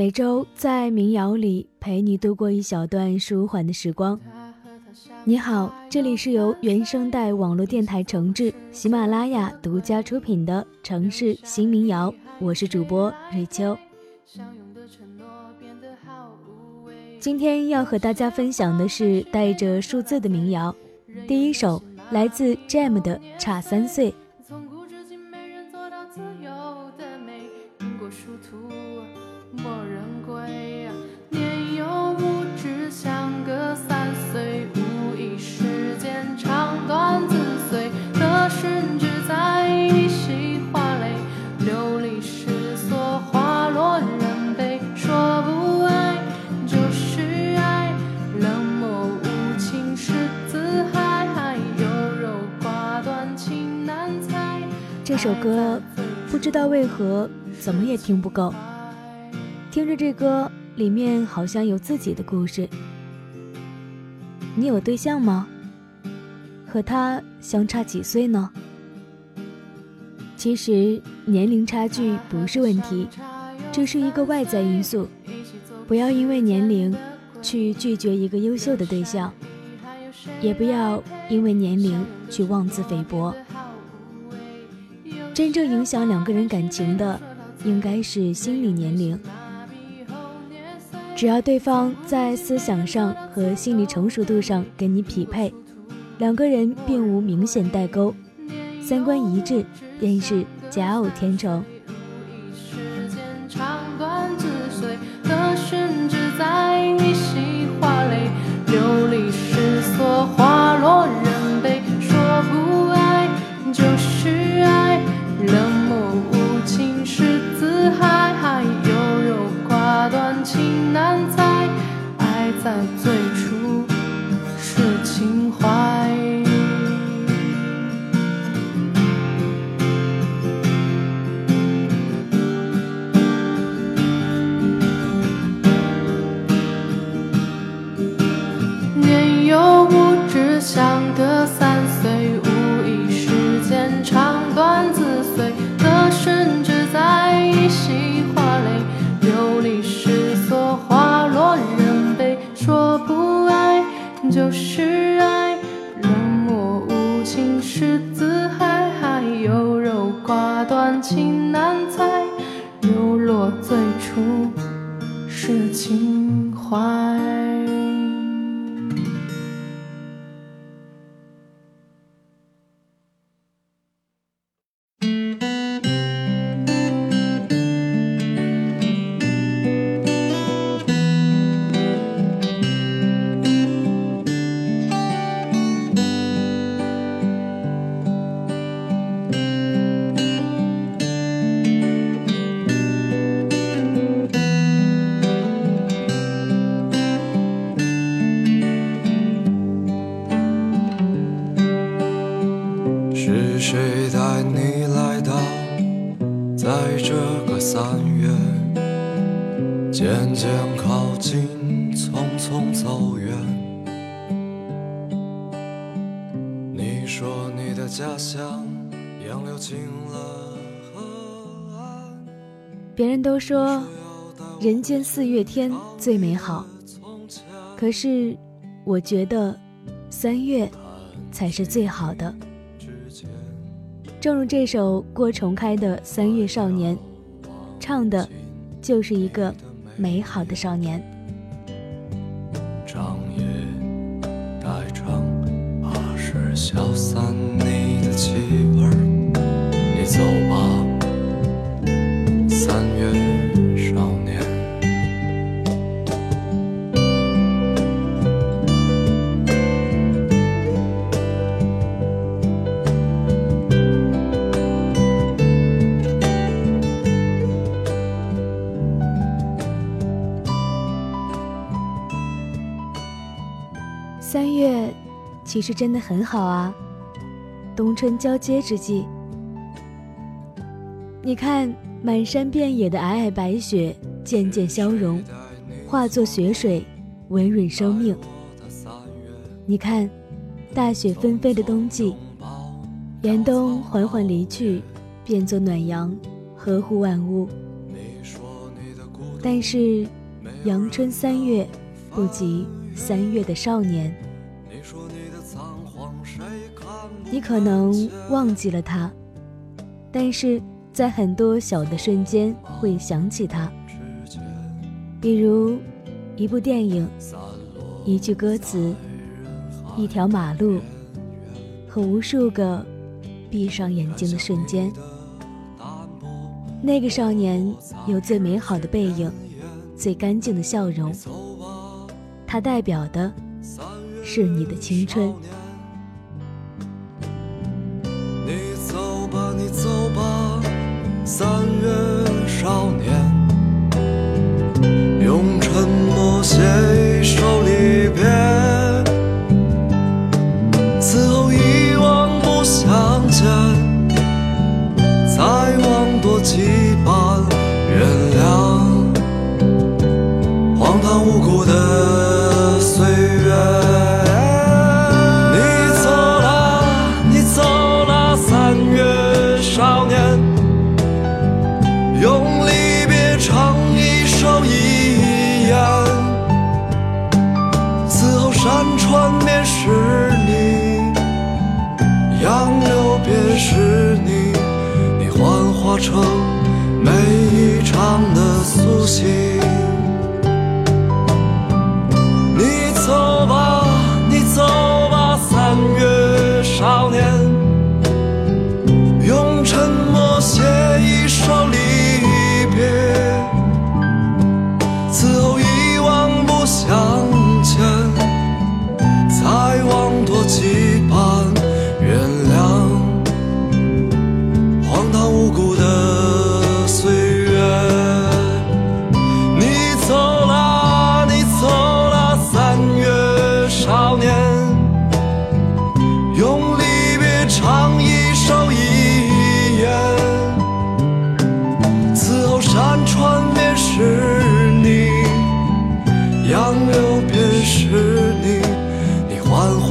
每周在民谣里陪你度过一小段舒缓的时光。你好，这里是由原声带网络电台承制、喜马拉雅独家出品的城市新民谣，我是主播瑞秋。今天要和大家分享的是带着数字的民谣，第一首来自 Jam 的《差三岁》。从古至今，没人做到自由的美，过殊途这首歌不知道为何怎么也听不够，听着这歌里面好像有自己的故事。你有对象吗？和他相差几岁呢？其实年龄差距不是问题，这是一个外在因素。不要因为年龄去拒绝一个优秀的对象，也不要因为年龄去妄自菲薄。真正影响两个人感情的，应该是心理年龄。只要对方在思想上和心理成熟度上跟你匹配，两个人并无明显代沟，三观一致，便是佳偶天成。时间长短之随，可甚至在你想的散走远。你说你的家乡杨柳青了河岸别人都说，人间四月天最美好。可是，我觉得三月才是最好的。正如这首郭崇开的《三月少年》，唱的，就是一个美好的少年。其实真的很好啊，冬春交接之际，你看满山遍野的皑皑白雪渐渐消融，化作雪水，温润生命。你看大雪纷飞的冬季，严冬缓缓离去，变作暖阳，呵护万物。但是阳春三月不及三月的少年。你可能忘记了他，但是在很多小的瞬间会想起他，比如一部电影、一句歌词、一条马路和无数个闭上眼睛的瞬间。那个少年有最美好的背影，最干净的笑容，他代表的是你的青春。无辜的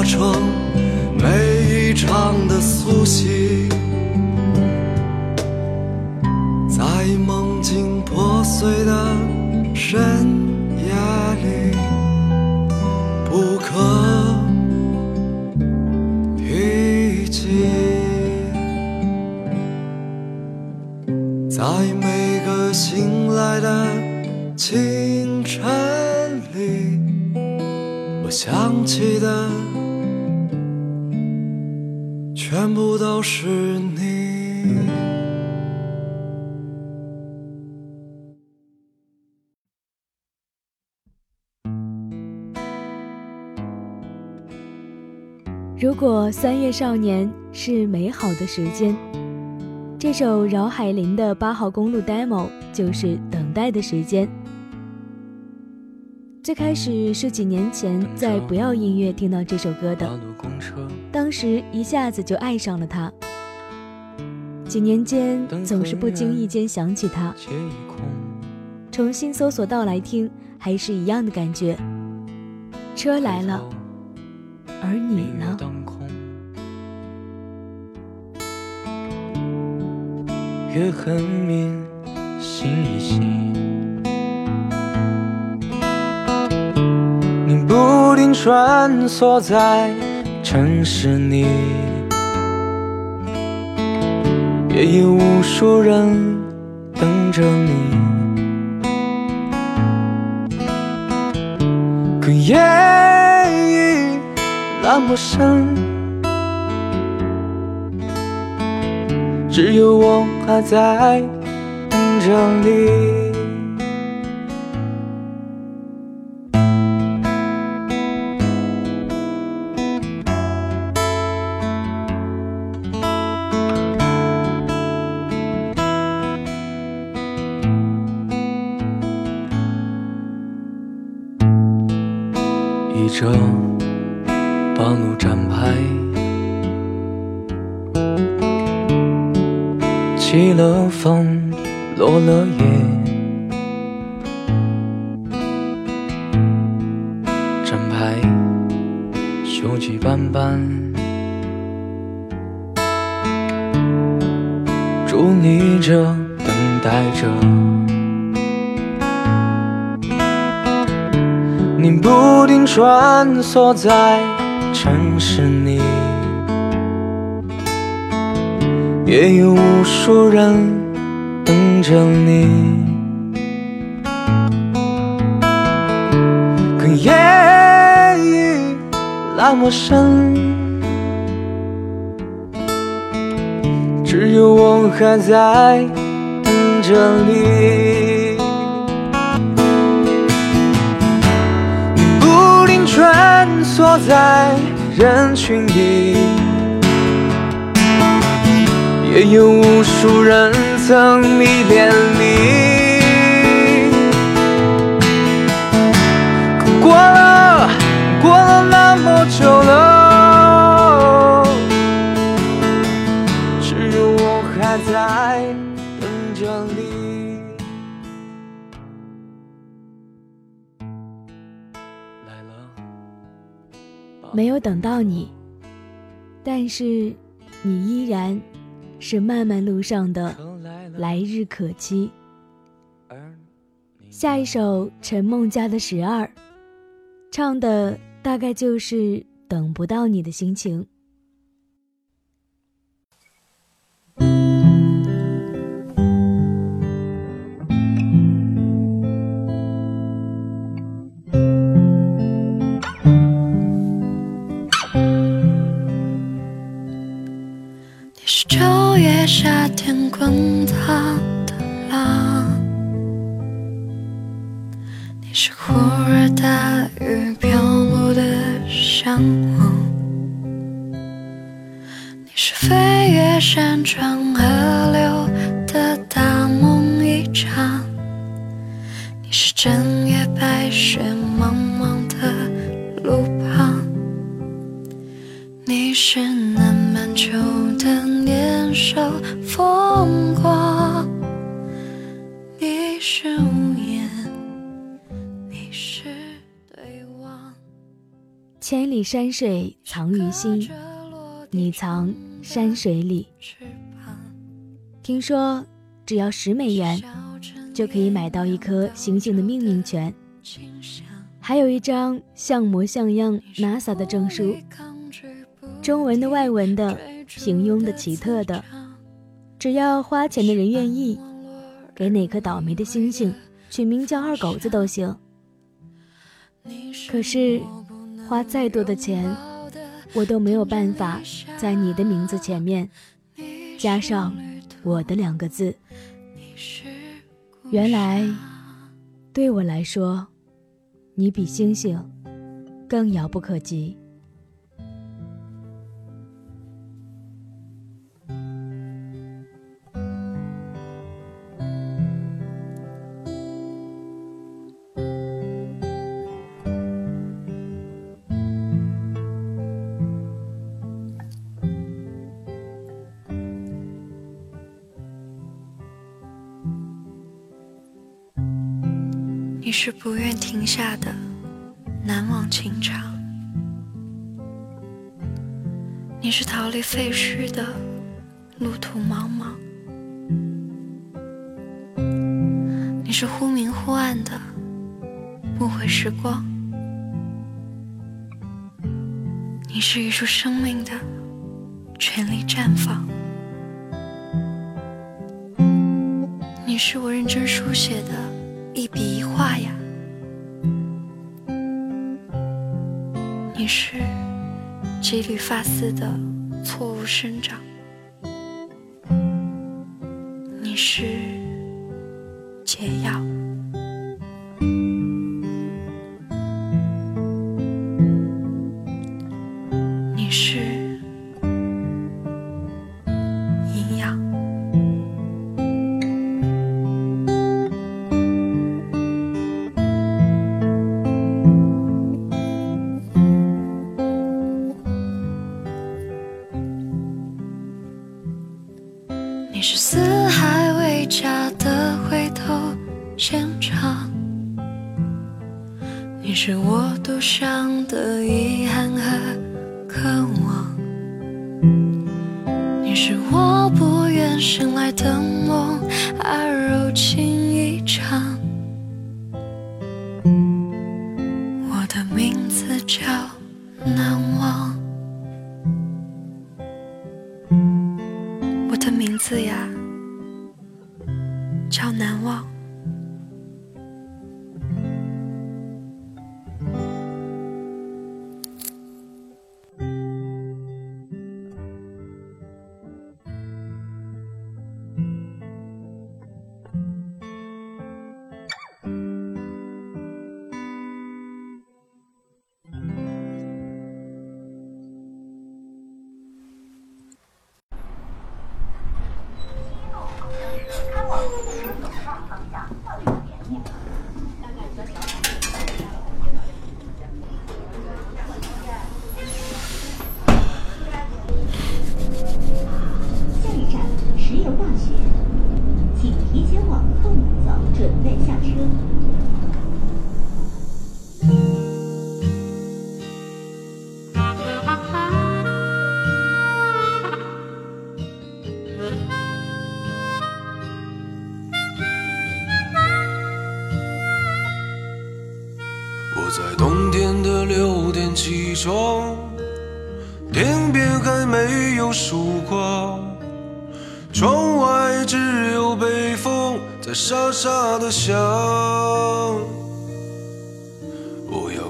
我全部都是你。如果三月少年是美好的时间，这首饶海林的八号公路 demo 就是等待的时间。最开始是几年前在不要音乐听到这首歌的。当时一下子就爱上了它，几年间总是不经意间想起它，重新搜索到来听，还是一样的感觉。车来了，而你呢？月很明，心已细，穿梭在。城市里，也有无数人等着你。可夜已那么深，只有我还在等着你。锈迹斑斑，伫立着，等待着。你不停穿梭在城市里，也有无数人等着你。可夜已那么深，只有我还在等着你不停。穿梭在人群里，也有无数人曾迷恋你。可过了，了那么久了，只有我还在等着你。没有等到你，但是你依然是漫漫路上的来日可期。下一首陈梦家的《十二》，唱的大概就是等不到你的心情。你是九月夏天滚烫是无言，你是对望千里山水藏于心，你藏山水里。听说只要十美元，就可以买到一颗星星的命名权，还有一张像模像样 NASA 的证书，中文的、外文的、平庸的、奇特的，只要花钱的人愿意，给哪颗倒霉的星星取名叫二狗子都行。可是。花再多的钱，我都没有办法在你的名字前面加上我的两个字。原来，对我来说，你比星星更遥不可及。你是不愿停下的难忘情长，你是逃离废墟的路途茫茫，你是忽明忽暗的不悔时光，你是一束生命的全力绽放，你是我认真书写的。一笔一画你是几缕发丝的错误生长，你是解药。你是四海为家的回头现场，你是我独享的遗憾和渴望，你是我不愿醒来的梦，而如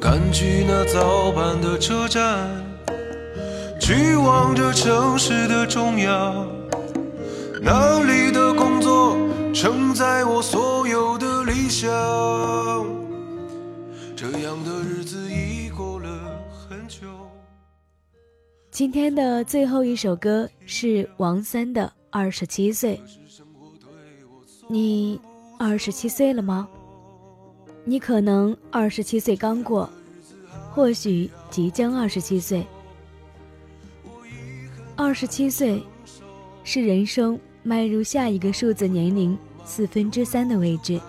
赶去那早班的车站，去往这城市的中央，那里的工作承载我所有的理想。这样的日子已过了很久。今天的最后一首歌是王三的《二十七岁》。你二十七岁了吗？你可能二十七岁刚过，或许即将二十七岁。二十七岁是人生迈入下一个数字年龄四分之三的位置。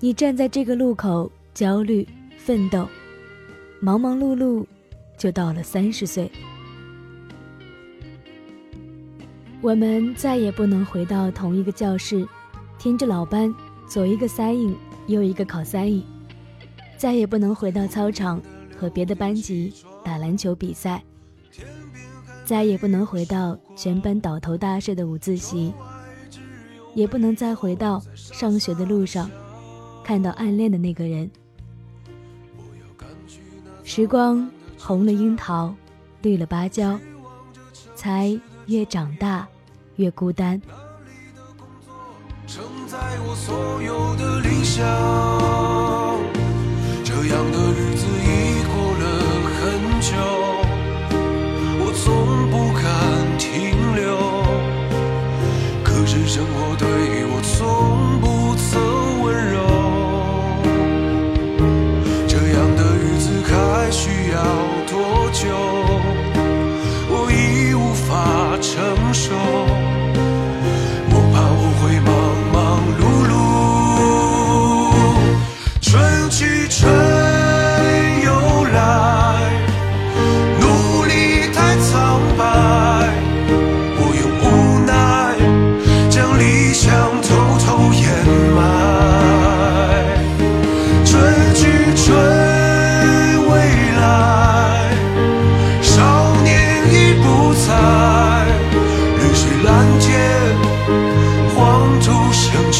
你站在这个路口，焦虑、奋斗，忙忙碌碌，就到了三十岁。我们再也不能回到同一个教室，听着老班左一个塞印，右一个考塞印；再也不能回到操场和别的班级打篮球比赛；再也不能回到全班倒头大睡的午自习；也不能再回到上学的路上。看到暗恋的那个人，时光红了樱桃，绿了芭蕉，才越长大越孤单。带我所有的理想，这样的日子已过了很久，我从不敢停留。可是生活对我从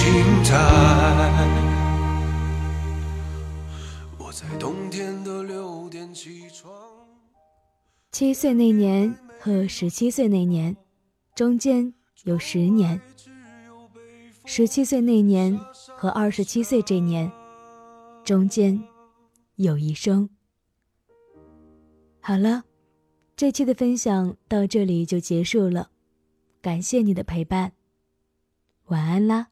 青苔。我在冬天的六点起床七岁那年和十七岁那年，中间有十年；十七岁那年和二十七岁这年，中间有一生。好了，这期的分享到这里就结束了，感谢你的陪伴，晚安啦。